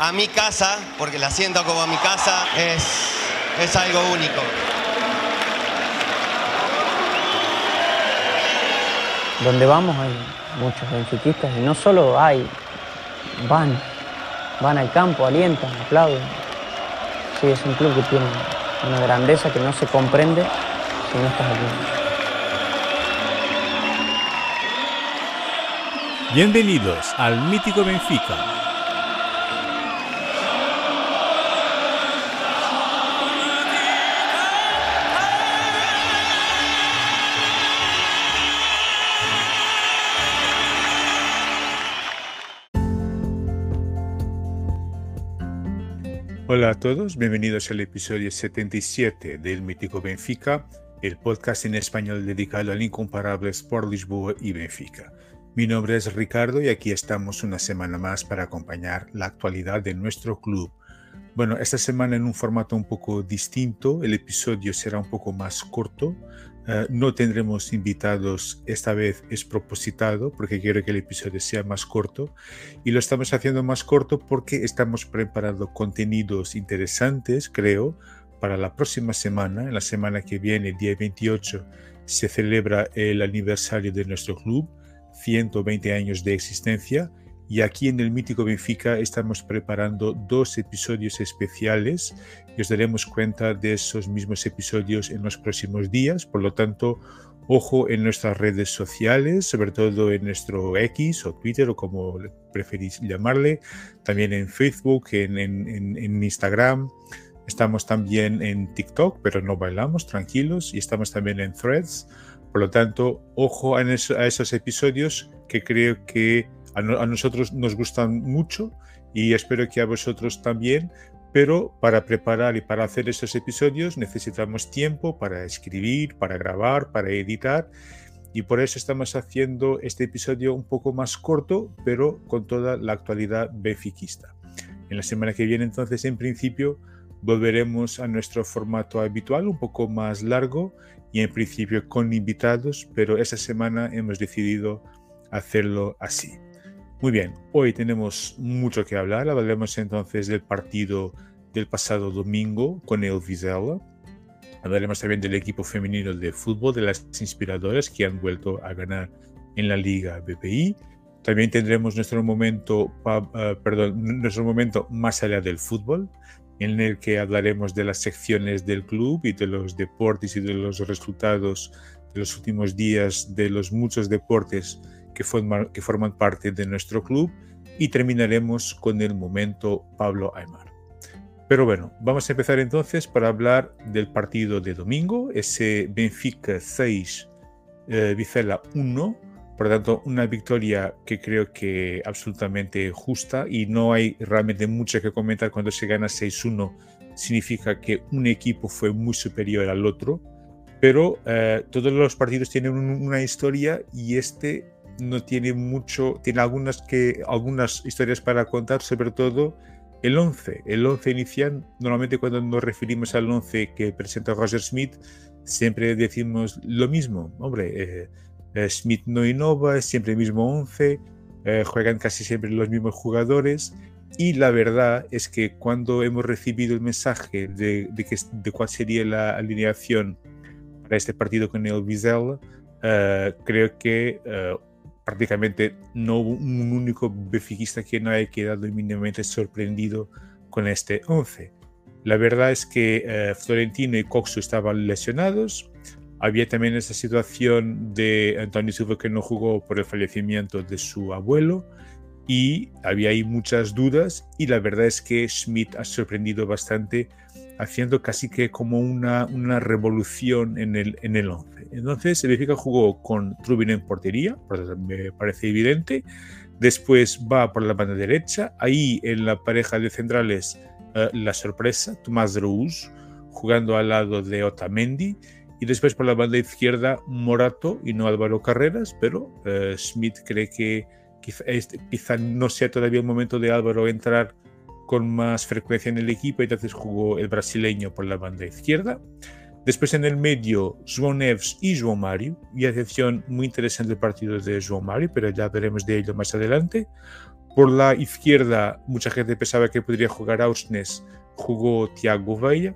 a mi casa, porque la siento como mi casa, es, es algo único. Donde vamos hay muchos benfiquistas y no solo hay, van, van al campo, alientan, aplauden. Sí, es un club que tiene una grandeza que no se comprende si no estás aquí. Bienvenidos al mítico Benfica Hola a todos, bienvenidos al episodio 77 del Mítico Benfica, el podcast en español dedicado al incomparable Sport Lisboa y Benfica. Mi nombre es Ricardo y aquí estamos una semana más para acompañar la actualidad de nuestro club. Bueno, esta semana en un formato un poco distinto, el episodio será un poco más corto, eh, no tendremos invitados, esta vez es propositado porque quiero que el episodio sea más corto y lo estamos haciendo más corto porque estamos preparando contenidos interesantes, creo, para la próxima semana. En la semana que viene, el día 28, se celebra el aniversario de nuestro club, 120 años de existencia y aquí en el mítico Benfica estamos preparando dos episodios especiales y os daremos cuenta de esos mismos episodios en los próximos días. Por lo tanto, ojo en nuestras redes sociales, sobre todo en nuestro X o Twitter o como preferís llamarle, también en Facebook, en, en Instagram. Estamos también en TikTok, pero no bailamos, tranquilos, y estamos también en Threads. Por lo tanto, ojo a, esos episodios que creo que a, nosotros nos gustan mucho y espero que a vosotros también, pero para preparar y para hacer esos episodios necesitamos tiempo para escribir, para grabar, para editar y por eso estamos haciendo este episodio un poco más corto, pero con toda la actualidad benfiquista. En la semana que viene entonces en principio volveremos a nuestro formato habitual, un poco más largo y en principio con invitados, pero esta semana hemos decidido hacerlo así. Muy bien, hoy tenemos mucho que hablar. Hablaremos entonces del partido del pasado domingo con el Vizela. Hablaremos también del equipo femenino de fútbol, de las inspiradoras que han vuelto a ganar en la Liga BPI. También tendremos nuestro momento, uh, perdón, nuestro momento más allá del fútbol, en el que hablaremos de las secciones del club y de los deportes y de los resultados de los últimos días de los muchos deportes que, que forman parte de nuestro club y terminaremos con el momento Pablo Aymar. Pero bueno, vamos a empezar entonces para hablar del partido de domingo, ese Benfica 6, eh, Vicela 1, por lo tanto una victoria que creo que absolutamente justa y no hay realmente mucho que comentar. Cuando se gana 6-1, significa que un equipo fue muy superior al otro, pero eh, todos los partidos tienen una historia y este no tiene mucho, tiene algunas, que, algunas historias para contar, sobre todo el 11. El 11 inicial, normalmente cuando nos referimos al 11 que presenta Roger Smith, siempre decimos lo mismo. Hombre, eh, eh, Smith no innova, es siempre el mismo 11, eh, juegan casi siempre los mismos jugadores. Y la verdad es que cuando hemos recibido el mensaje de, que, de cuál sería la alineación para este partido con el Vizela, creo que prácticamente no hubo un único benfiquista que no haya quedado mínimamente sorprendido con este 11. La verdad es que eh, Florentino y Coxo estaban lesionados. Había también esa situación de Antonio Silva que no jugó por el fallecimiento de su abuelo y había ahí muchas dudas y la verdad es que Schmidt ha sorprendido bastante haciendo casi que como una, una revolución en el, en el 11. Entonces, el Benfica jugó con Trubin en portería, me parece evidente. Después va por la banda derecha. Ahí en la pareja de centrales, eh, la sorpresa, Tomás Rouge, jugando al lado de Otamendi. Y después por la banda izquierda, Morato y no Álvaro Carreras, pero uh, Schmidt cree que quizá, este, quizá no sea todavía el momento de Álvaro entrar con más frecuencia en el equipo, entonces jugó el brasileño por la banda izquierda. Después en el medio, João Neves y João Mario, y atención, muy interesante el partido de João Mario, pero ya veremos de ello más adelante. Por la izquierda, mucha gente pensaba que podría jugar Ausnes, jugó Thiago Villa,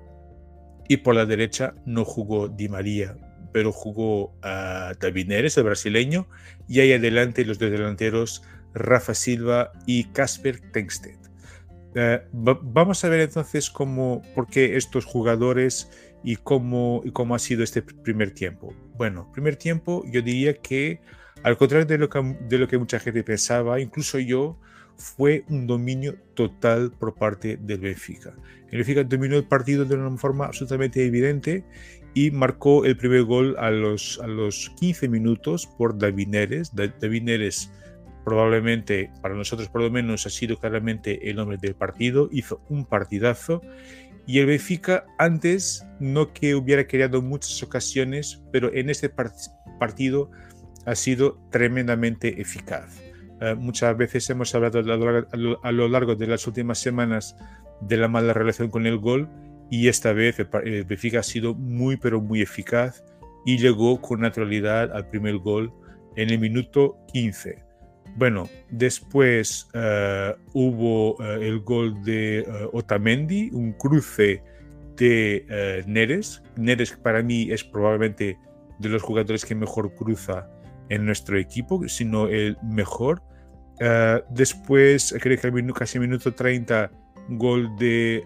y por la derecha no jugó Di María, pero jugó a David Neres, el brasileño, y ahí adelante los dos delanteros, Rafa Silva y Casper Tengsted. Eh, vamos a ver entonces cómo, por qué estos jugadores y cómo, y cómo ha sido este primer tiempo. Bueno, primer tiempo yo diría que, al contrario de lo que, de lo que mucha gente pensaba, incluso yo, fue un dominio total por parte del Benfica. El Benfica dominó el partido de una forma absolutamente evidente y marcó el primer gol a los, a los 15 minutos por David Neres. David Neres probablemente para nosotros por lo menos ha sido claramente el hombre del partido, hizo un partidazo y el Benfica antes no que hubiera creado muchas ocasiones, pero en este partido ha sido tremendamente eficaz. Uh, muchas veces hemos hablado a lo, largo de las últimas semanas de la mala relación con el gol y esta vez el Benfica ha sido muy pero muy eficaz y llegó con naturalidad al primer gol en el minuto 15. Bueno, después uh, hubo uh, el gol de uh, Otamendi, un cruce de Neres. Neres para mí es probablemente de los jugadores que mejor cruza en nuestro equipo, sino el mejor. después, creo que al casi minuto 30, gol de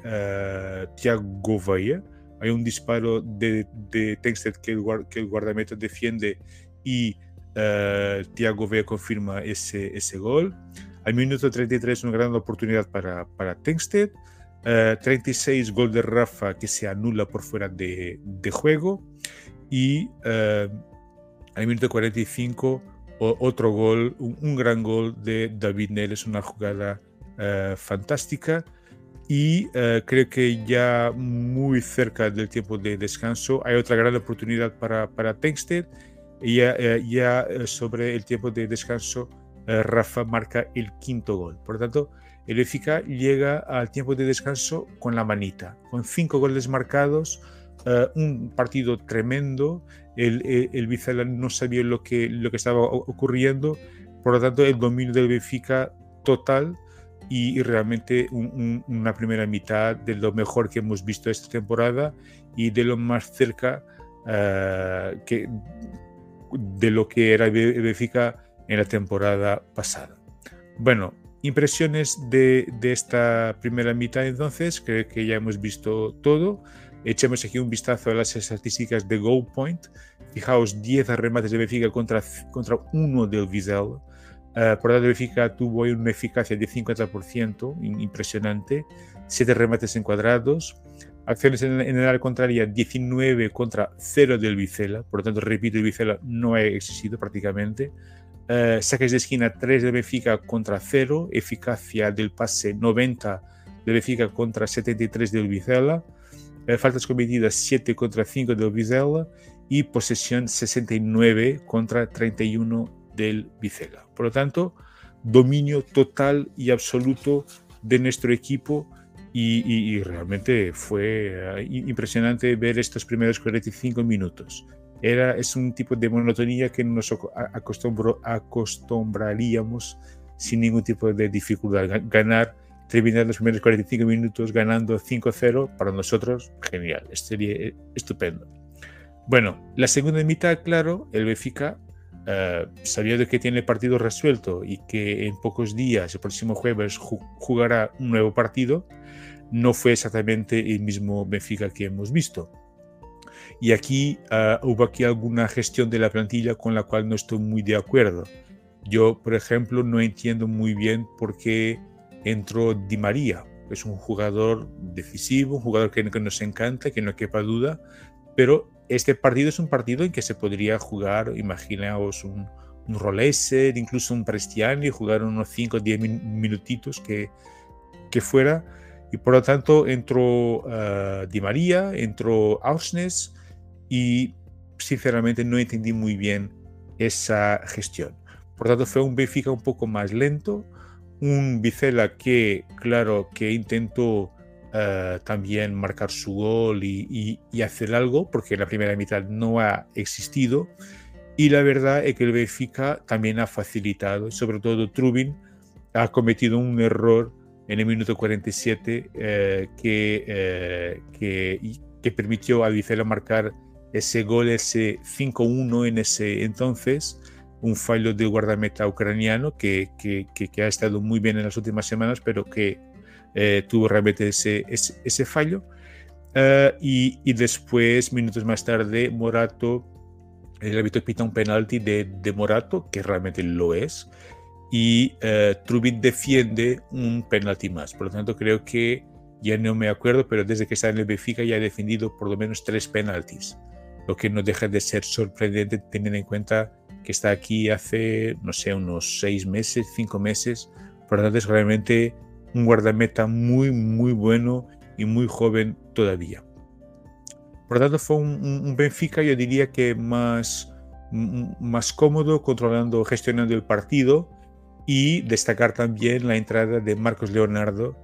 Thiago Vaya. Hay un disparo de, de que el, que el guardameta defiende y Uh, Thiago Vea confirma ese, ese gol. Al minuto 33 una gran oportunidad para, para Tengsted. Uh, 36 gol de Rafa que se anula por fuera de, de juego. Y uh, al minuto 45 o, otro gol, un, gran gol de David Neres, una jugada fantástica. Y creo que ya muy cerca del tiempo de descanso hay otra gran oportunidad para, para Tengsted ya, eh, ya, eh, sobre el tiempo de descanso, eh, Rafa marca el quinto gol. Por lo tanto, el Benfica llega al tiempo de descanso con la manita, con cinco goles marcados, un partido tremendo. El, el, el no sabía lo que, lo que estaba ocurriendo, por lo tanto, el dominio del Benfica total y, realmente una primera mitad de lo mejor que hemos visto esta temporada y de lo más cerca que de lo que era Benfica en la temporada pasada. Bueno, impresiones de, esta primera mitad entonces, creo que ya hemos visto todo. Echemos aquí un vistazo a las estadísticas de Goal Point. Fijaos, 10 remates de Benfica contra, contra uno del Vizela. Uh, por tanto, Benfica tuvo una eficacia de 50%, impresionante. 7 remates encuadrados. Acciones en, el área contraria 19 contra 0 del Vicela, por lo tanto, repito, el Vicela no ha existido prácticamente. Uh, saques de esquina 3 de Benfica contra 0, eficacia del pase 90 de Benfica contra 73 del Vicela, uh, faltas cometidas 7 contra 5 del Vizela y posesión 69 contra 31 del Vicela. Por lo tanto, dominio total y absoluto de nuestro equipo y, realmente fue eh, impresionante ver estos primeros 45 minutos. Era, es un tipo de monotonía que nos acostumbraríamos sin ningún tipo de dificultad. Ganar, terminar los primeros 45 minutos ganando 5-0, para nosotros, genial, sería eh, estupendo. Bueno, la segunda mitad, claro, el Benfica, uh, sabiendo que tiene el partido resuelto y que en pocos días, el próximo jueves, jugará un nuevo partido, no fue exactamente el mismo Benfica que hemos visto. Y aquí uh, hubo aquí alguna gestión de la plantilla con la cual no estoy muy de acuerdo. Yo, por ejemplo, no entiendo muy bien por qué entró Di María. Es un jugador decisivo, un jugador que, que nos encanta, que no quepa duda, pero este partido es un partido en que se podría jugar, imaginaos, un, un Roleser, incluso un Prestiani, jugar unos 5 o 10 minutitos que, que fuera. Y por lo tanto entró uh, Di María, entró Ausnes y sinceramente no entendí muy bien esa gestión. Por tanto fue un Benfica un poco más lento, un Vicela que, claro, que intentó uh, también marcar su gol y, hacer algo, porque la primera mitad no ha existido. Y la verdad es que el Benfica también ha facilitado, sobre todo Trubin ha cometido un error en el minuto 47 eh, que, eh, que, que, permitió a Vicela marcar ese gol, ese 5-1 en ese entonces, un fallo de guardameta ucraniano que, que, ha estado muy bien en las últimas semanas, pero que eh, tuvo realmente ese, ese, ese fallo. Uh, y, y, después, minutos más tarde, Morato el árbitro pita un penalti de, de, Morato, que realmente lo es, y uh, Trubin defiende un penalti más. Por lo tanto, creo que ya no me acuerdo, pero desde que está en el Benfica ya ha defendido por lo menos tres penaltis, lo que no deja de ser sorprendente teniendo en cuenta que está aquí hace, no sé, unos seis meses, cinco meses. Por lo tanto, es realmente un guardameta muy, muy bueno y muy joven todavía. Por lo tanto, fue un, un, Benfica, yo diría que más, más cómodo, controlando, gestionando el partido y destacar también la entrada de Marcos Leonardo,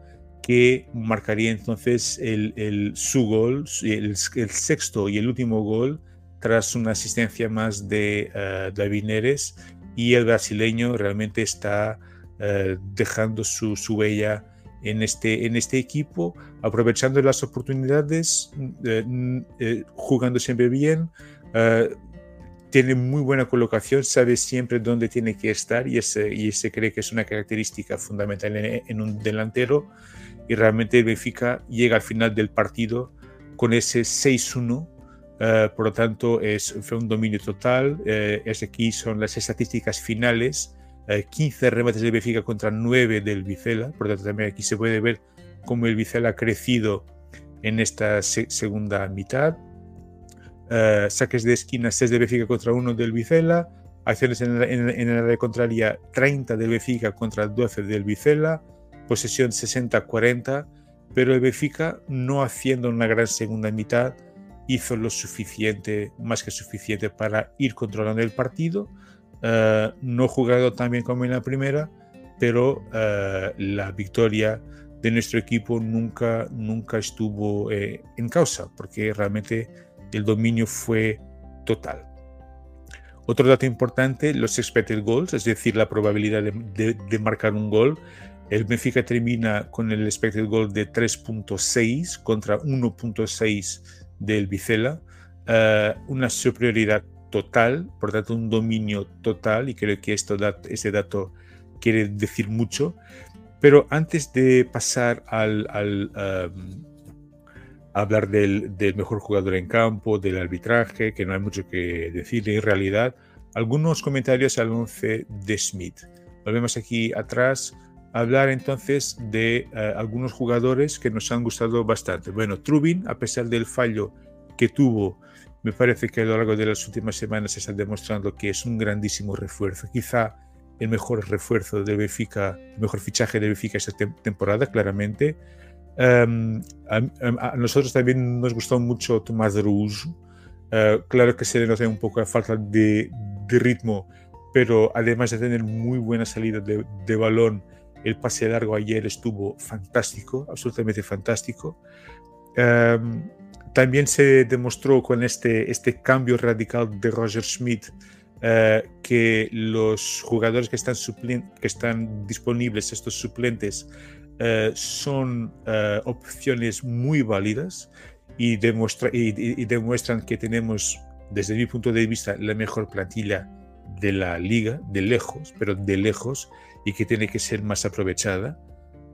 que marcaría entonces el, el su gol, el, el, sexto y el último gol, tras una asistencia más de uh, David Neres, y el brasileño realmente está uh, dejando su, su huella en este, en este equipo, aprovechando las oportunidades, eh, jugando siempre bien, tiene muy buena colocación, sabe siempre dónde tiene que estar y ese, y ese cree que es una característica fundamental en, en un delantero y realmente Benfica llega al final del partido con ese 6-1 Uh, por lo tanto, es, fue un dominio total. Uh, es aquí son las estadísticas finales. 15 eh, remates del Benfica contra 9 del Vicela. Por lo tanto, también aquí se puede ver cómo el Vicela ha crecido en esta se segunda mitad. Uh, saques de esquina 6 del Benfica contra 1 del Vicela. Acciones en, en, en el área contraria 30 del Benfica contra 12 del Vicela. Posesión 60-40. Pero el Benfica, no haciendo una gran segunda mitad, hizo lo suficiente, más que suficiente, para ir controlando el partido Uh, no jugado tan bien como en la primera, pero uh, la victoria de nuestro equipo nunca, nunca estuvo eh, en causa, porque realmente el dominio fue total. Otro dato importante, los expected goals, es decir, la probabilidad de, marcar un gol. El Benfica termina con el expected goal de 3.6 contra 1.6 del Vicela, uh, una superioridad total, por tanto un dominio total, y creo que esto, ese dato quiere decir mucho. Pero antes de pasar al, um, hablar del, mejor jugador en campo, del arbitraje, que no hay mucho que decir en realidad, algunos comentarios al 11 de Smith. Volvemos aquí atrás a hablar entonces de uh, algunos jugadores que nos han gustado bastante. Bueno, Trubin, a pesar del fallo que tuvo me parece que a lo largo de las últimas semanas se está demostrando que es un grandísimo refuerzo. Quizá el mejor refuerzo de Benfica, el mejor fichaje de Benfica esta te temporada, claramente. Um, a, a, nosotros también nos gustó mucho Tomás Rouge. Uh, claro que se le nota un poco la falta de, ritmo, pero además de tener muy buena salida de, balón, el pase largo ayer estuvo fantástico, absolutamente fantástico. Um, también se demostró con este, este cambio radical de Roger Schmidt uh, que los jugadores que están disponibles, estos suplentes, uh, son uh, opciones muy válidas y, demuestra, y, y, demuestran que tenemos, desde mi punto de vista, la mejor plantilla de la liga, de lejos, pero de lejos, y que tiene que ser más aprovechada.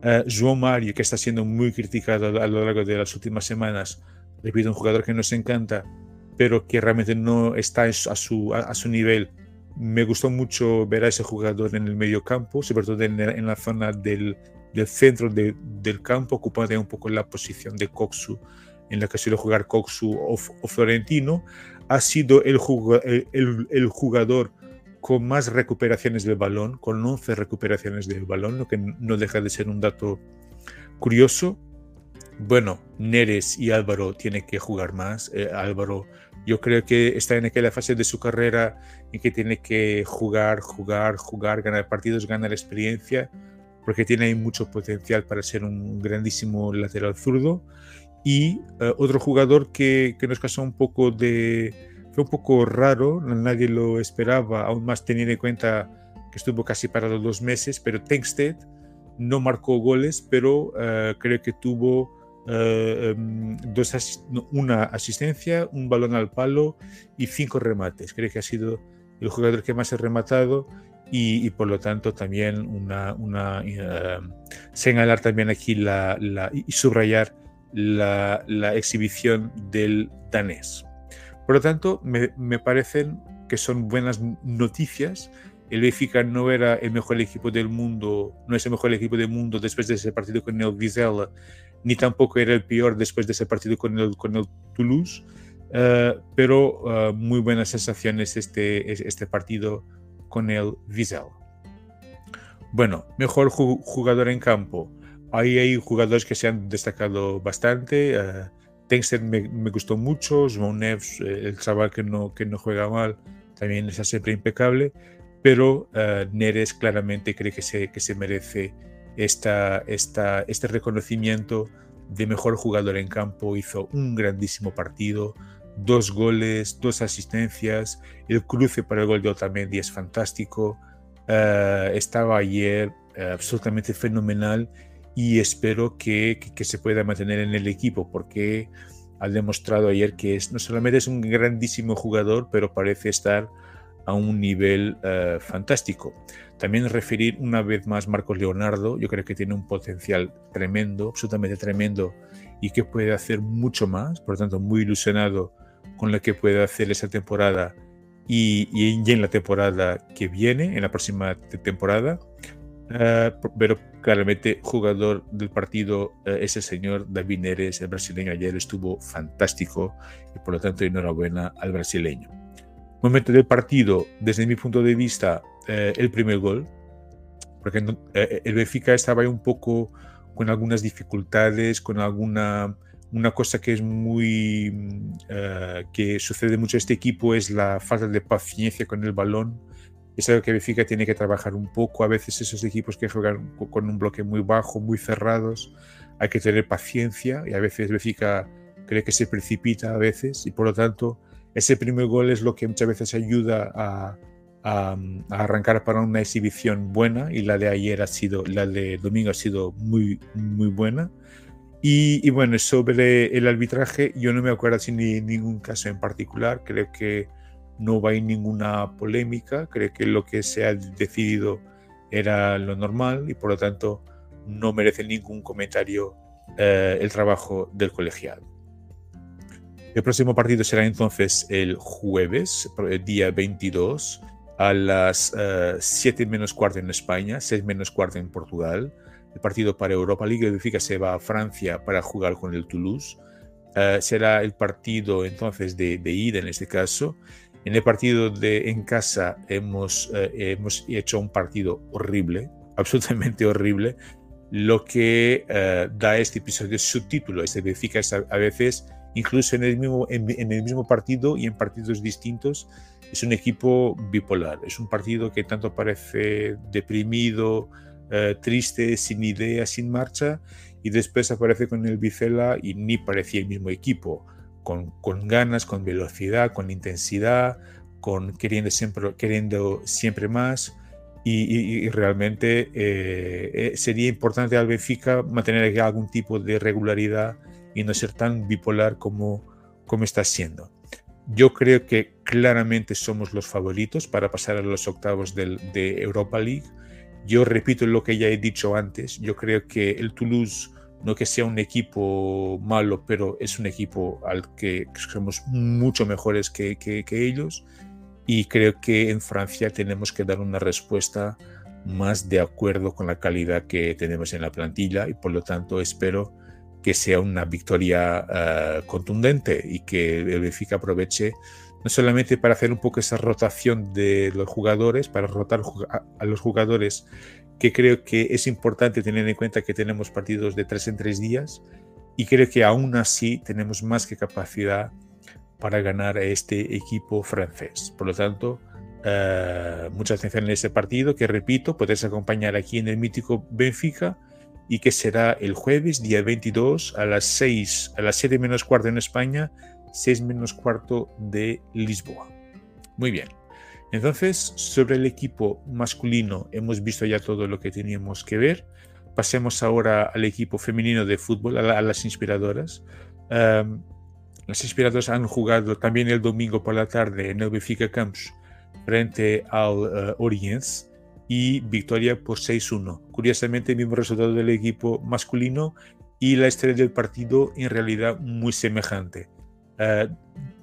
Uh, João Mario, que está siendo muy criticado a lo largo de las últimas semanas, repito, un jugador que nos encanta, pero que realmente no está a su, a, su nivel. Me gustó mucho ver a ese jugador en el medio campo, sobre todo en, en la zona del, del centro de, del campo, ocupando un poco la posición de Coxu, en la que suele jugar Coxu o, o Florentino. Ha sido el, el, el jugador con más recuperaciones del balón, con 11 recuperaciones del balón, lo que no deja de ser un dato curioso. Bueno, Neres y Álvaro tienen que jugar más. Eh, Álvaro, yo creo que está en aquella fase de su carrera en que tiene que jugar, jugar, jugar, ganar partidos, ganar experiencia, porque tiene mucho potencial para ser un grandísimo lateral zurdo. Y eh, otro jugador que, que nos causó un poco de, fue un poco raro, nadie lo esperaba, aún más teniendo en cuenta que estuvo casi parado dos meses, pero Tengsted no marcó goles, pero uh, creo que tuvo uh, um, dos as una asistencia, un balón al palo y cinco remates. Creo que ha sido el jugador que más ha rematado y, y por lo tanto también una, una uh, señalar también aquí la, la, y subrayar la, la exhibición del danés. Por lo tanto, me, me, parecen que son buenas noticias. El Benfica no era el mejor equipo del mundo, no es el mejor equipo del mundo después de ese partido con el Vizela, ni tampoco era el peor después de ese partido con el, con el Toulouse, uh, pero uh, muy buenas sensaciones este, este partido con el Vizela. Bueno, mejor jugador en campo. Ahí hay jugadores que se han destacado bastante. Uh, me, me, gustó mucho, Neves, eh, el chaval que no, que no juega mal, también es siempre impecable, pero uh, Neres claramente cree que se, que se merece esta, esta, este reconocimiento de mejor jugador en campo, hizo un grandísimo partido, dos goles, dos asistencias, el cruce para el gol de Otamendi es fantástico, uh, estaba ayer uh, absolutamente fenomenal y espero que, que, que, se pueda mantener en el equipo porque ha demostrado ayer que es, no solamente es un grandísimo jugador, pero parece estar a un nivel uh, fantástico. También referir una vez más Marcos Leonardo, yo creo que tiene un potencial tremendo, absolutamente tremendo y que puede hacer mucho más, por lo tanto muy ilusionado con lo que puede hacer esa temporada y, en la temporada que viene, en la próxima temporada. Uh, pero claramente jugador del partido uh, ese señor David Neres, el brasileño ayer estuvo fantástico y por lo tanto enhorabuena al brasileño. Momento del partido, desde mi punto de vista, uh, el primer gol, porque no, el Benfica estaba un poco con algunas dificultades, con alguna una cosa que es muy que sucede mucho a este equipo es la falta de paciencia con el balón es algo que Benfica tiene que trabajar un poco. A veces esos equipos que juegan con un bloque muy bajo, muy cerrados, hay que tener paciencia y a veces Benfica cree que se precipita a veces y por lo tanto ese primer gol es lo que muchas veces ayuda a, a, a arrancar para una exhibición buena y la de ayer ha sido, la de domingo ha sido muy, muy buena. Y, bueno, sobre el arbitraje, yo no me acuerdo sin ni ningún caso en particular. Creo que no va a ir ninguna polémica, cree que lo que se ha decidido era lo normal y por lo tanto no merece ningún comentario eh, el trabajo del colegiado. El próximo partido será entonces el jueves, día 22, a las 7 uh, menos cuarto en España, 6 menos cuarto en Portugal. El partido para Europa League Benfica se va a Francia para jugar con el Toulouse. Uh, será el partido entonces de, ida en este caso en el partido de en casa hemos, eh, hemos hecho un partido horrible, absolutamente horrible, lo que eh, da este episodio subtítulo. Este significa a veces, incluso en el, mismo, en, el mismo partido y en partidos distintos, es un equipo bipolar. Es un partido que tanto parece deprimido, eh, triste, sin idea, sin marcha, y después aparece con el Bicela y ni parecía el mismo equipo con, con, ganas, con velocidad, con intensidad, con queriendo siempre, queriendo siempre más. Y, realmente eh, eh sería importante al Benfica mantener algún tipo de regularidad y no ser tan bipolar como, como está siendo. Yo creo que claramente somos los favoritos para pasar a los octavos del, de Europa League Yo repito lo que ya he dicho antes, yo creo que el Toulouse no que sea un equipo malo, pero es un equipo al que somos mucho mejores que, ellos. Y creo que en Francia tenemos que dar una respuesta más de acuerdo con la calidad que tenemos en la plantilla y por lo tanto espero que sea una victoria uh, contundente y que el Benfica aproveche no solamente para hacer un poco esa rotación de los jugadores, para rotar a los jugadores que creo que es importante tener en cuenta que tenemos partidos de tres en tres días y creo que aún así tenemos más que capacidad para ganar a este equipo francés. Por lo tanto, uh, mucha atención en ese partido que repito, podéis acompañar aquí en el mítico Benfica y que será el jueves, día 22, a las 6, a las 7 menos cuarto en España, 6 menos cuarto de Lisboa. Muy bien. Entonces, sobre el equipo masculino hemos visto ya todo lo que teníamos que ver. Pasemos ahora al equipo femenino de fútbol, a, las inspiradoras. las inspiradoras han jugado también el domingo por la tarde en el Benfica Camps frente al uh, Oriens y victoria por 6-1. Curiosamente, el mismo resultado del equipo masculino y la estrella del partido en realidad muy semejante. Uh,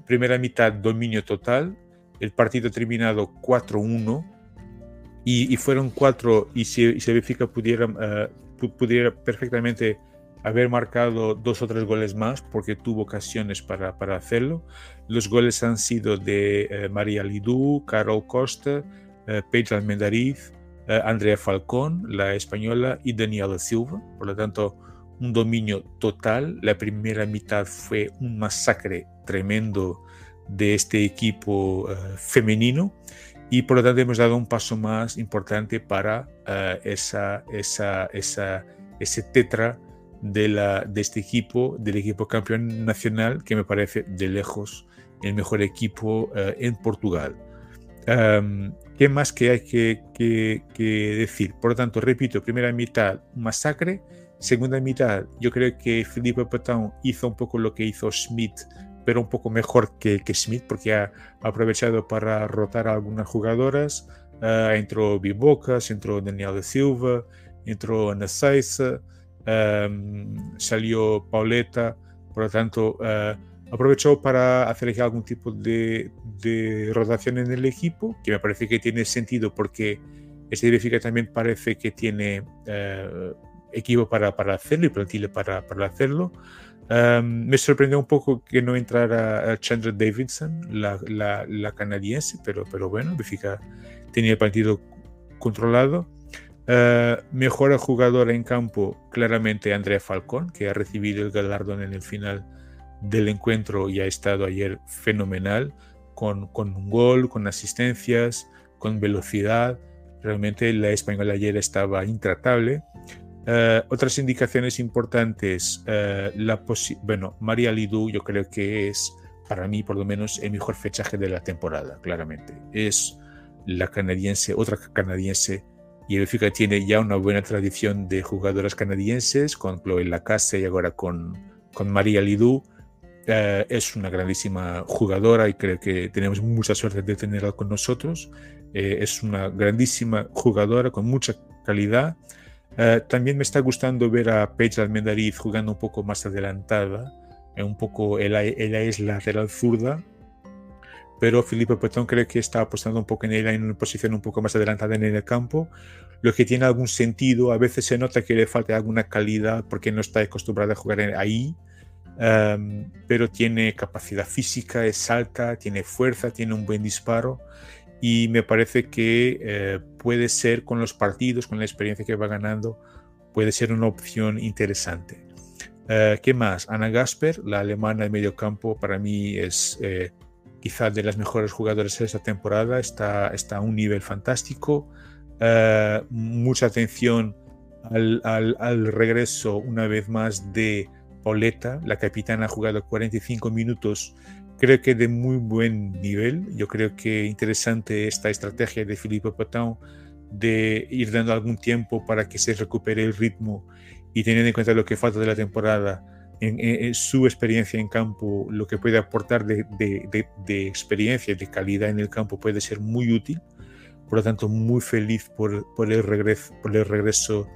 primera mitad dominio total, el partido terminado 4-1 y, fueron cuatro y si, si Benfica pudiera, uh, pudiera perfectamente haber marcado dos o tres goles más porque tuvo ocasiones para, para hacerlo. Los goles han sido de uh, María Lidú, Carol Costa, uh, Paige Almendariz, Andrea Falcón, la española, y Daniela Silva. Por lo tanto, un dominio total. La primera mitad fue un masacre tremendo de este equipo uh, femenino y por lo tanto hemos dado un paso más importante para uh, esa, esa, esa, ese tetra de, la, de este equipo, del equipo campeón nacional, que me parece de lejos el mejor equipo uh, en Portugal. Um, ¿Qué más que hay que, que, que, decir? Por lo tanto, repito, primera mitad, masacre. Segunda mitad, yo creo que Felipe Patão hizo un poco lo que hizo Smith pero un poco mejor que, que Smith porque ha aprovechado para rotar a algunas jugadoras. Uh, entró Bibocas, entró Daniel de Silva, entró Ana Seiza, um, salió Pauleta, por lo tanto uh, aprovechó para hacer algún tipo de, rotación en el equipo, que me parece que tiene sentido porque este Benfica también parece que tiene uh, equipo para, para hacerlo y plantilla para, para hacerlo. Um, me sorprendió un poco que no entrara Chandra Davidson, la, la, la canadiense, pero, pero bueno, Benfica tenía el partido controlado. Uh, mejor jugadora en campo, claramente Andrea Falcón, que ha recibido el galardón en el final del encuentro y ha estado ayer fenomenal, con, con un gol, con asistencias, con velocidad. Realmente la española ayer estaba intratable. Uh, otras indicaciones importantes, uh, la bueno, María Lidú yo creo que es, para mí por lo menos, el mejor fechaje de la temporada, claramente. Es la canadiense, otra canadiense, y el Benfica tiene ya una buena tradición de jugadoras canadienses, con Chloe Lacasse y ahora con, con María Lidú. Uh, es una grandísima jugadora y creo que tenemos mucha suerte de tenerla con nosotros. es una grandísima jugadora con mucha calidad. Eh, también me está gustando ver a Paige Almendariz jugando un poco más adelantada, eh, un poco, ella, ella, es lateral zurda, pero Felipe Petón creo que está apostando un poco en ella en una posición un poco más adelantada en el campo, lo que tiene algún sentido, a veces se nota que le falta alguna calidad porque no está acostumbrada a jugar ahí, um, pero tiene capacidad física, es alta, tiene fuerza, tiene un buen disparo y me parece que eh, puede ser con los partidos, con la experiencia que va ganando, puede ser una opción interesante. Uh, ¿Qué más? Ana Gasper, la alemana de medio campo, para mí es eh, quizá de las mejores jugadoras de esta temporada, está, está a un nivel fantástico. Uh, mucha atención al, al, al, regreso una vez más de Pauleta, la capitana ha jugado 45 minutos creo que de muy buen nivel. Yo creo que interesante esta estrategia de Philippe Patão de ir dando algún tiempo para que se recupere el ritmo y teniendo en cuenta lo que falta de la temporada, en, su experiencia en campo, lo que puede aportar de, de, de, de, experiencia y de calidad en el campo puede ser muy útil. por lo tanto muy feliz por, por, el, regreso, por el regreso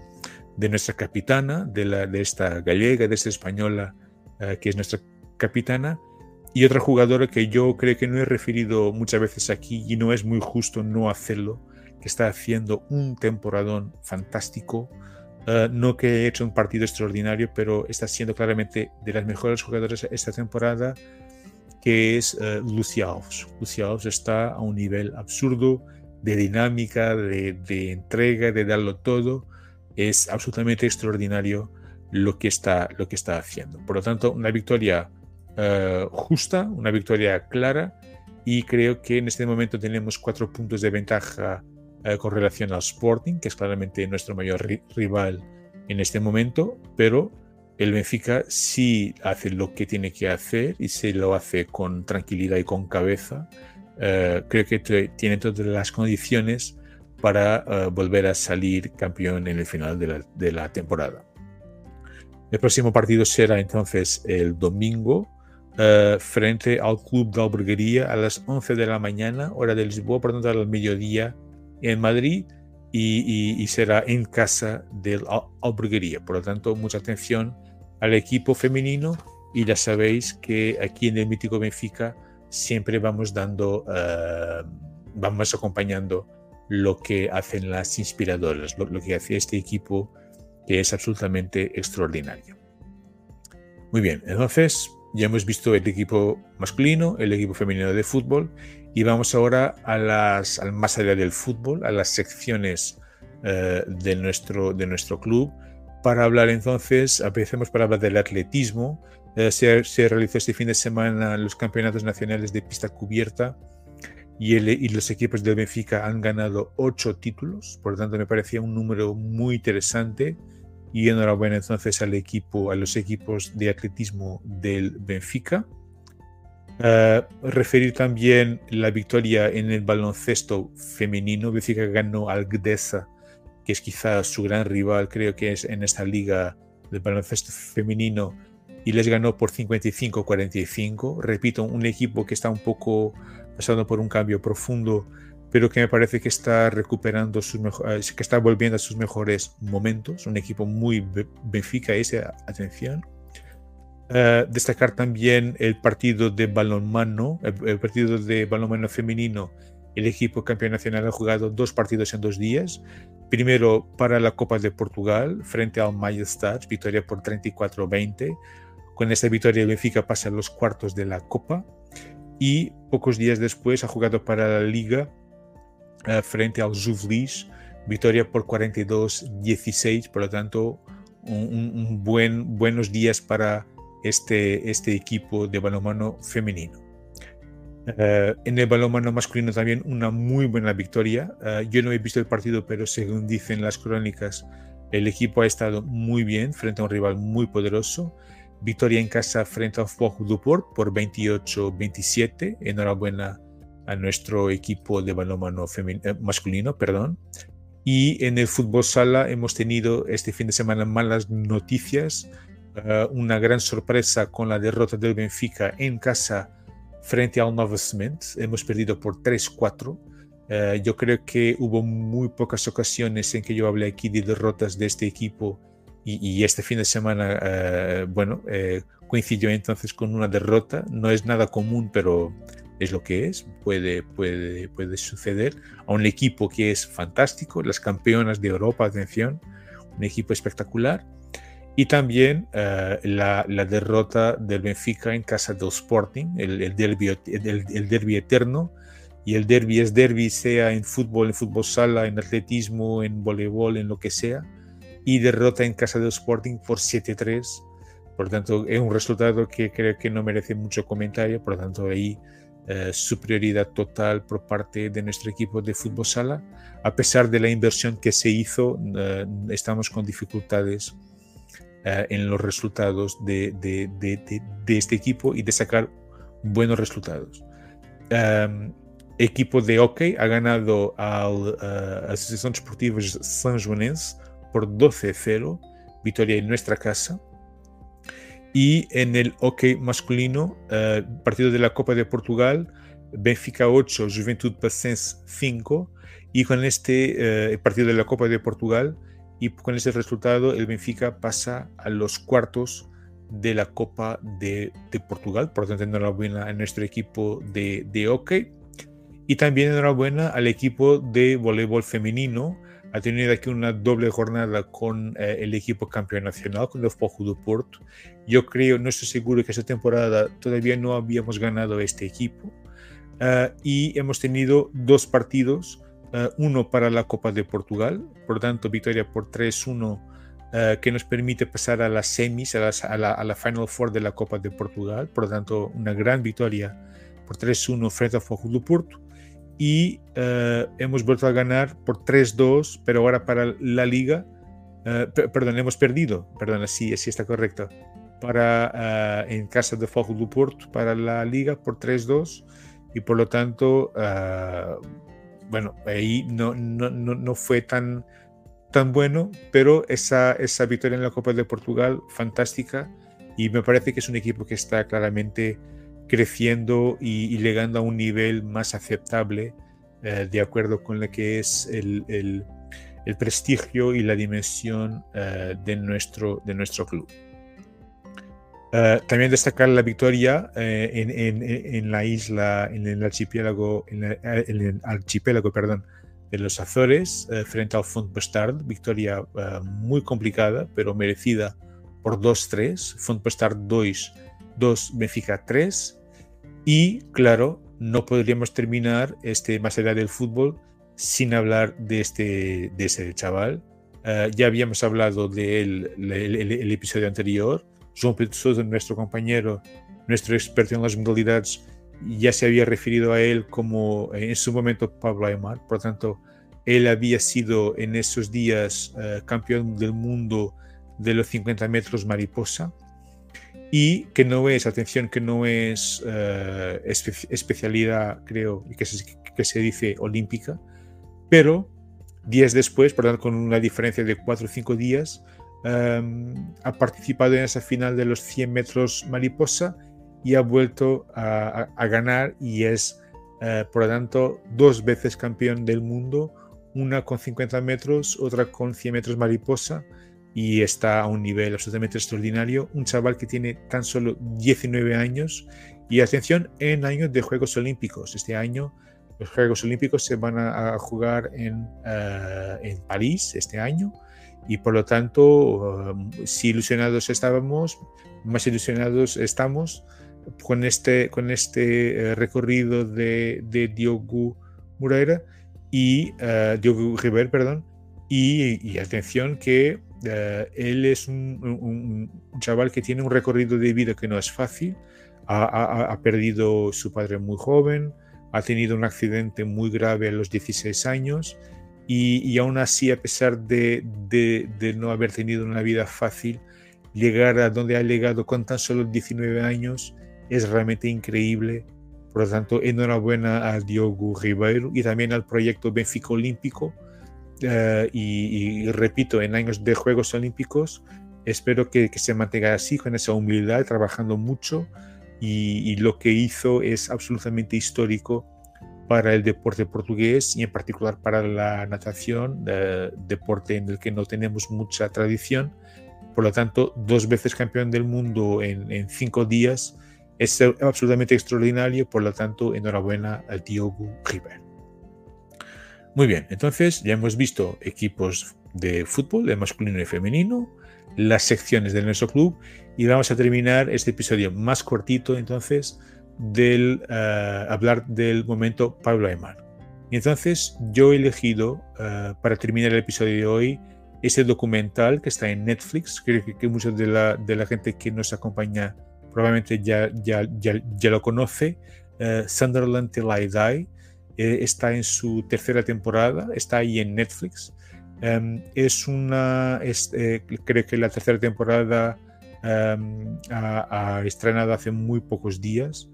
de nuestra capitana, de, la, de esta gallega, de esta española, eh, que es nuestra capitana, y otra jugadora que yo creo que no he referido muchas veces aquí y no es muy justo no hacerlo, que está haciendo un temporadón fantástico, eh, no que haya hecho un partido extraordinario, pero está siendo claramente de las mejores jugadoras esta temporada, que es uh, Lucia Alves. Lucia Alves está a un nivel absurdo de dinámica, de, de entrega, de darlo todo. Es absolutamente extraordinario lo que está, lo que está haciendo. Por lo tanto, una victoria uh, justa, una victoria clara y creo que en este momento tenemos cuatro puntos de ventaja uh, con relación al Sporting, que es claramente nuestro mayor ri rival en este momento, pero el Benfica sí hace lo que tiene que hacer y se lo hace con tranquilidad y con cabeza. Uh, creo que tiene todas las condiciones para volver a salir campeón en el final de la temporada. El próximo partido será entonces el domingo uh, frente al Club de Alberguería a las 11 de la mañana, hora de Lisboa, por tanto al mediodía en Madrid y, y, y será en casa del Alberguería. Por lo tanto, mucha atención al equipo femenino y ya sabéis que aquí en el mítico Benfica siempre vamos dando, uh, vamos acompañando lo que hacen las inspiradoras, lo, lo que hace este equipo que es absolutamente extraordinario. Muy bien, entonces ya hemos visto el equipo masculino, el equipo femenino de fútbol y vamos ahora al más allá del fútbol, a las secciones uh, de, nuestro, de nuestro club. Para hablar entonces, empecemos para hablar del atletismo. Uh, se, realizó este fin de semana los campeonatos nacionales de pista cubierta y, los equipos del Benfica han ganado ocho títulos, por lo tanto me parecía un número muy interesante y enhorabuena entonces al equipo, a los equipos de atletismo del Benfica. Uh, referir también la victoria en el baloncesto femenino. Benfica ganó al Gdesa, que es quizás su gran rival, creo que es en esta liga del baloncesto femenino, y les ganó por 55-45. Repito, un equipo que está un poco pasando por un cambio profundo pero que me parece que está recuperando sus eh, que está volviendo a sus mejores momentos. Un equipo muy Benfica ese, atención. Uh, destacar también el partido de balonmano, el, el, partido de balonmano femenino. El equipo campeón nacional ha jugado dos partidos en dos días. Primero para la Copa de Portugal frente al Majestat, victoria por 34-20. Con esta victoria el Benfica pasa a los cuartos de la Copa y pocos días después ha jugado para la Liga uh, frente ao Juvelis, victoria por 42-16, por lo tanto, un, buen, buenos días para este, este equipo de balonmano femenino. Uh, en el balonmano masculino también una muy buena victoria. Uh, yo no he visto el partido, pero según dicen las crónicas, el equipo ha estado muy bien frente a un rival muy poderoso. Victoria en casa frente al Fogo do Porto por 28-27. Enhorabuena a nuestro equipo de balonmano eh, masculino, perdón. Y en el fútbol sala hemos tenido este fin de semana malas noticias, uh, una gran sorpresa con la derrota del Benfica en casa frente al Nova Cement. Hemos perdido por 3-4. Uh, eh, yo creo que hubo muy pocas ocasiones en que yo hablé aquí de derrotas de este equipo y, este fin de semana, bueno, coincidió entonces con una derrota. No es nada común, pero es lo que es, puede, puede, puede suceder a un equipo que es fantástico, las campeonas de Europa, atención, un equipo espectacular, y también uh, la, la, derrota del Benfica en casa del Sporting, el, el, derby, el, el derby eterno, y el derby es derby, sea en fútbol, en fútbol sala, en atletismo, en voleibol, en lo que sea, y derrota en casa del Sporting por 7-3. Por tanto, es un resultado que creo que no merece mucho comentario, por tanto, ahí eh, superioridad total por parte de nuestro equipo de fútbol sala. A pesar de la inversión que se hizo, eh, estamos con dificultades eh, en los resultados de, de, de, de, este equipo y de sacar buenos resultados. Um, equipo de hockey ha ganado al uh, Asociación Deportiva San Joanense por 12-0, victoria en nuestra casa. Y en el hockey masculino, uh, partido de la Copa de Portugal, Benfica 8, Juventud Pacense 5 y con este partido de la Copa de Portugal y con ese resultado el Benfica pasa a los cuartos de la Copa de, Portugal. Por lo tanto, enhorabuena a nuestro equipo de, de hockey. Y también enhorabuena al equipo de voleibol femenino. Ha tenido aquí una doble jornada con eh, el equipo campeón nacional, con el Fojo do Porto. Yo creo, no estoy seguro que esta temporada todavía no habíamos ganado este equipo. Uh, y hemos tenido dos partidos, uh, uno para la Copa de Portugal, por tanto victoria por 3-1 uh, que nos permite pasar a las semis, a, las, a, la, a, la, Final Four de la Copa de Portugal, por lo tanto una gran victoria por 3-1 frente al Fogo do Porto y uh, hemos vuelto a ganar por 3-2, pero ahora para la liga, uh, perdón, hemos perdido, perdón, así, así está correcto, para, uh, en casa de Fogo do Porto para la liga por 3-2 y por lo tanto, bueno, ahí no, no, no, no fue tan tan bueno, pero esa, esa victoria en la Copa de Portugal, fantástica, y me parece que es un equipo que está claramente creciendo y, y llegando a un nivel más aceptable eh, de acuerdo con lo que es el, el, el prestigio y la dimensión eh, de, nuestro, de nuestro club. Uh, también destacar la victoria eh, en, en, en, la isla, en el archipiélago, en, en el archipiélago, perdón, de los Azores eh, frente al Font Bestard, victoria eh, muy complicada, pero merecida por 2-3, Font Bestard 2, 2 Benfica 3, y claro, no podríamos terminar este más allá del fútbol sin hablar de este de ese chaval. Uh, ya habíamos hablado de él el, el, episodio anterior. João Pedro Sousa, nuestro compañero, nuestro experto en las modalidades, ya se había referido a él como en su momento Pablo Aymar, por tanto, él había sido en esos días uh, campeón del mundo de los 50 metros mariposa y que no es, atención, que no es uh, espe especialidad, creo, que se, que se dice olímpica, pero días después, perdón, con una diferencia de 4 o 5 días, um, ha participado en esa final de los 100 metros mariposa y ha vuelto a, a, a ganar y es, uh, por lo tanto, dos veces campeón del mundo, una con 50 metros, otra con 100 metros mariposa y está a un nivel absolutamente extraordinario. Un chaval que tiene tan solo 19 años y atención en años de Juegos Olímpicos. Este año los Juegos Olímpicos se van a, jugar en, uh, en, París este año y por lo tanto, uh, si ilusionados estábamos, más ilusionados estamos con este, con este uh, recorrido de, Diogo Moreira y uh, Diogo River, perdón, y atención que uh, él es un, chaval que tiene un recorrido de vida que no es fácil, ha, perdido su padre muy joven, ha tenido un accidente muy grave a los 16 años y, y aún así, a pesar de no haber tenido una vida fácil, llegar a donde ha llegado con tan solo 19 años es realmente increíble. Por lo tanto, enhorabuena a Diogo Ribeiro y también al proyecto Benfica Olímpico. Uh, y, repito, en años de Juegos Olímpicos, espero que, se mantenga así, con esa humildad, trabajando mucho. Y, lo que hizo es absolutamente histórico para el deporte portugués y en particular para la natación, uh, deporte en el que no tenemos mucha tradición. Por lo tanto, dos veces campeón del mundo en, cinco días es absolutamente extraordinario, por lo tanto, enhorabuena al Diogo River. Muy bien, entonces ya hemos visto equipos de fútbol, de masculino y femenino, las secciones de nuestro club y vamos a terminar este episodio más cortito entonces del uh, hablar del momento Pablo Aymar. Y entonces yo he elegido uh, para terminar el episodio de hoy ese documental que está en Netflix, creo que, que mucha de la, de la gente que nos acompaña probablemente ya, ya, ya, lo conoce, uh, Sunderland Till I Die, eh, está en su tercera temporada, está ahí en Netflix. Um, es una, es, eh, creo que la tercera temporada um, ha, ha, estrenado hace muy pocos días.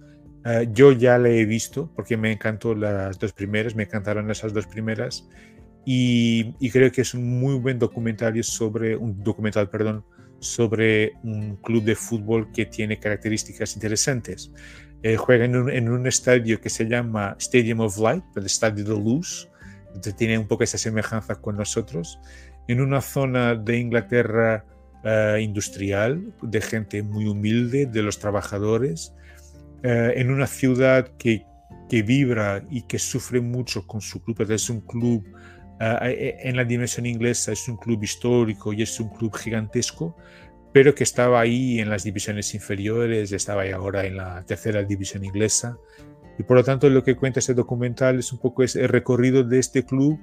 Uh, yo ya la he visto porque me encantó las dos primeras, me encantaron esas dos primeras y, y creo que es un muy buen documentario sobre un documental, perdón, sobre un club de fútbol que tiene características interesantes. Eh, juega en un, en un, estadio que se llama Stadium of Light, el Estadio de Luz, tiene un poco esa semejanza con nosotros, en una zona de Inglaterra uh, industrial, de gente muy humilde, de los trabajadores, uh, en una ciudad que, que, vibra y que sufre mucho con su club, es un club uh, en la dimensión inglesa, es un club histórico y es un club gigantesco, pero que estaba ahí en las divisiones inferiores, estaba ahí ahora en la tercera división inglesa. Y por lo tanto lo que cuenta este documental es un poco el recorrido de este club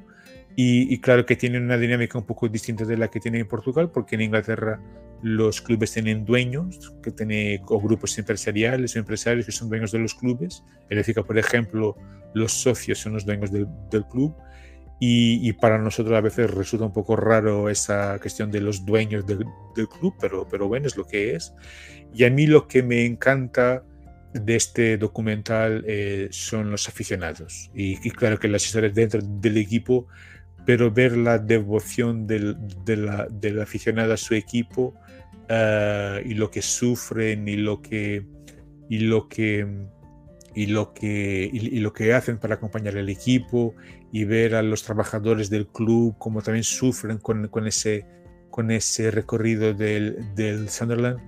y, claro que tiene una dinámica un poco distinta de la que tiene en Portugal, porque en Inglaterra los clubes tienen dueños, que tienen o grupos empresariales o empresarios que son dueños de los clubes. En Benfica, por ejemplo, los socios son los dueños del club. Y, y, para nosotros a veces resulta un poco raro esa cuestión de los dueños del, club, pero, pero bueno, es lo que es. Y a mí lo que me encanta de este documental eh, son los aficionados. Y, y, claro que las historias dentro del equipo pero ver la devoción del, de la, del, aficionado a su equipo uh, y lo que sufren y lo que y lo que y lo que y, y, lo que hacen para acompañar al equipo y ver a los trabajadores del club como también sufren con, con ese con ese recorrido del, del Sunderland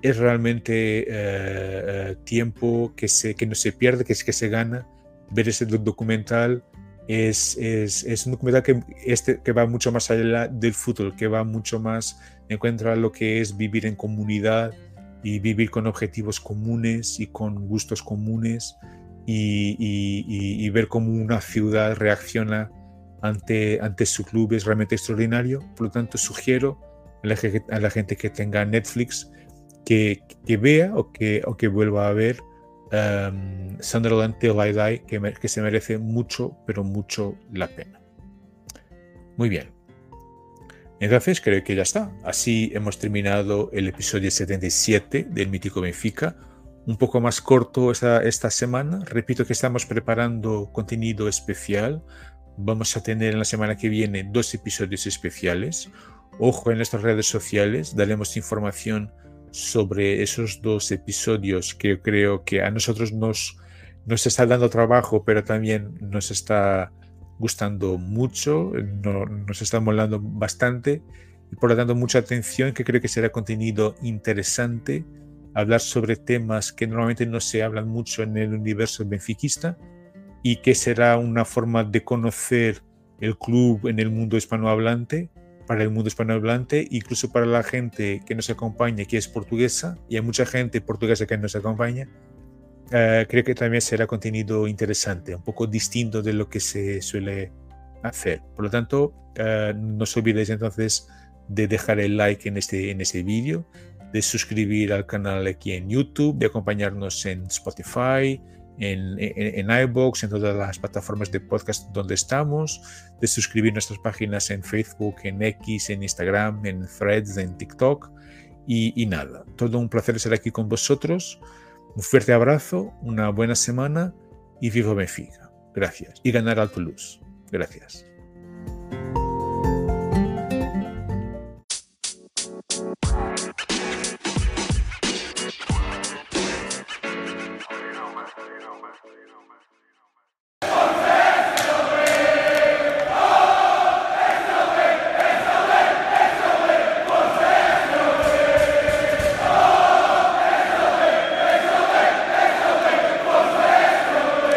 es realmente uh, uh, tiempo que se que no se pierde que es que se gana. Ver ese documental es, es, es, un documental que, este, que va mucho más allá del fútbol, que va mucho más, encuentra lo que es vivir en comunidad y vivir con objetivos comunes y con gustos comunes y, y, y ver cómo una ciudad reacciona ante, ante su club es realmente extraordinario. Por lo tanto, sugiero a la, a la gente que tenga Netflix que, que vea o que, o que vuelva a ver um, Sunderland Till I Die, que, me, que se merece mucho, pero mucho la pena. Muy bien. Entonces creo que ya está. Así hemos terminado el episodio 77 del Mítico Benfica. Un poco más corto esta, semana. Repito que estamos preparando contenido especial. Vamos a tener en la semana que viene dos episodios especiales. Ojo en nuestras redes sociales, daremos información sobre esos dos episodios que creo que a nosotros nos, nos está dando trabajo, pero también nos está gustando mucho, no, nos está molando bastante y por lo tanto mucha atención que creo que será contenido interesante, hablar sobre temas que normalmente no se hablan mucho en el universo benfiquista y que será una forma de conocer el club en el mundo hispanohablante para el mundo hispanohablante, incluso para la gente que nos acompaña, que es portuguesa, y hay mucha gente portuguesa que nos acompaña, uh, creo que también será contenido interesante, un poco distinto de lo que se suele hacer. Por lo tanto, uh, no os olvidéis entonces de dejar el like en este, en este vídeo, de suscribir al canal aquí en YouTube, de acompañarnos en Spotify, en, en, en iBox, en todas las plataformas de podcast donde estamos, de suscribir nuestras páginas en Facebook, en X, en Instagram, en Threads, en TikTok. Y, y nada, todo un placer estar aquí con vosotros. Un fuerte abrazo, una buena semana y viva Benfica. Gracias. Y ganar al Toulouse. Gracias.